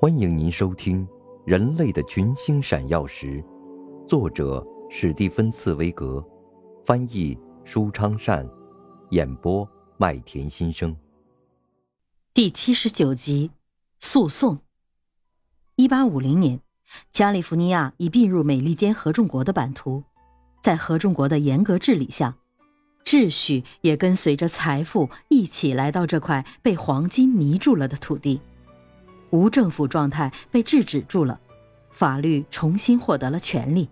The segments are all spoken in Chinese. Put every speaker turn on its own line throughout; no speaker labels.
欢迎您收听《人类的群星闪耀时》，作者史蒂芬·茨威格，翻译舒昌善，演播麦田心声。
第七十九集，诉讼。一八五零年，加利福尼亚已并入美利坚合众国的版图，在合众国的严格治理下，秩序也跟随着财富一起来到这块被黄金迷住了的土地。无政府状态被制止住了，法律重新获得了权利。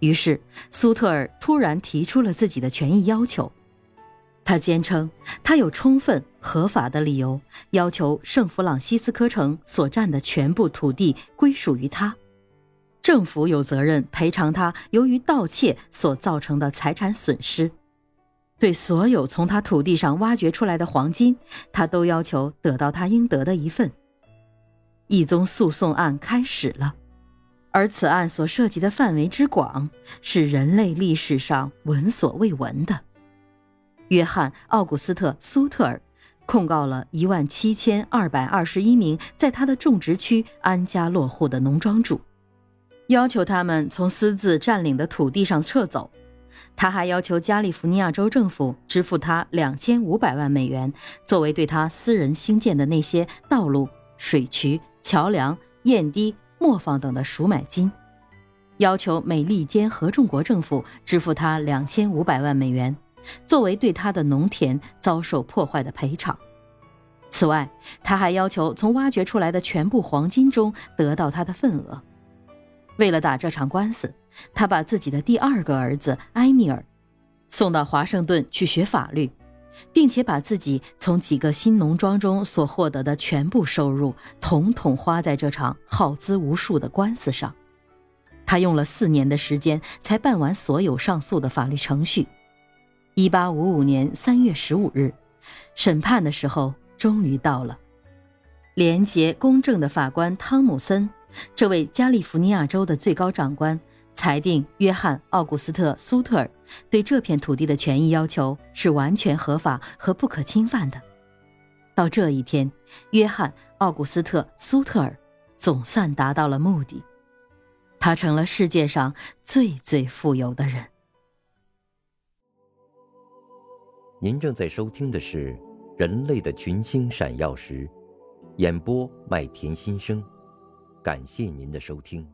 于是，苏特尔突然提出了自己的权益要求。他坚称，他有充分合法的理由要求圣弗朗西斯科城所占的全部土地归属于他，政府有责任赔偿他由于盗窃所造成的财产损失。对所有从他土地上挖掘出来的黄金，他都要求得到他应得的一份。一宗诉讼案开始了，而此案所涉及的范围之广，是人类历史上闻所未闻的。约翰·奥古斯特·苏特尔控告了一万七千二百二十一名在他的种植区安家落户的农庄主，要求他们从私自占领的土地上撤走。他还要求加利福尼亚州政府支付他两千五百万美元，作为对他私人兴建的那些道路、水渠。桥梁、堰堤、磨坊等的赎买金，要求美利坚合众国政府支付他两千五百万美元，作为对他的农田遭受破坏的赔偿。此外，他还要求从挖掘出来的全部黄金中得到他的份额。为了打这场官司，他把自己的第二个儿子埃米尔送到华盛顿去学法律。并且把自己从几个新农庄中所获得的全部收入，统统花在这场耗资无数的官司上。他用了四年的时间才办完所有上诉的法律程序。一八五五年三月十五日，审判的时候终于到了。廉洁公正的法官汤姆森，这位加利福尼亚州的最高长官。裁定约翰·奥古斯特·苏特尔对这片土地的权益要求是完全合法和不可侵犯的。到这一天，约翰·奥古斯特·苏特尔总算达到了目的，他成了世界上最最富有的人。
您正在收听的是《人类的群星闪耀时》，演播麦田心声，感谢您的收听。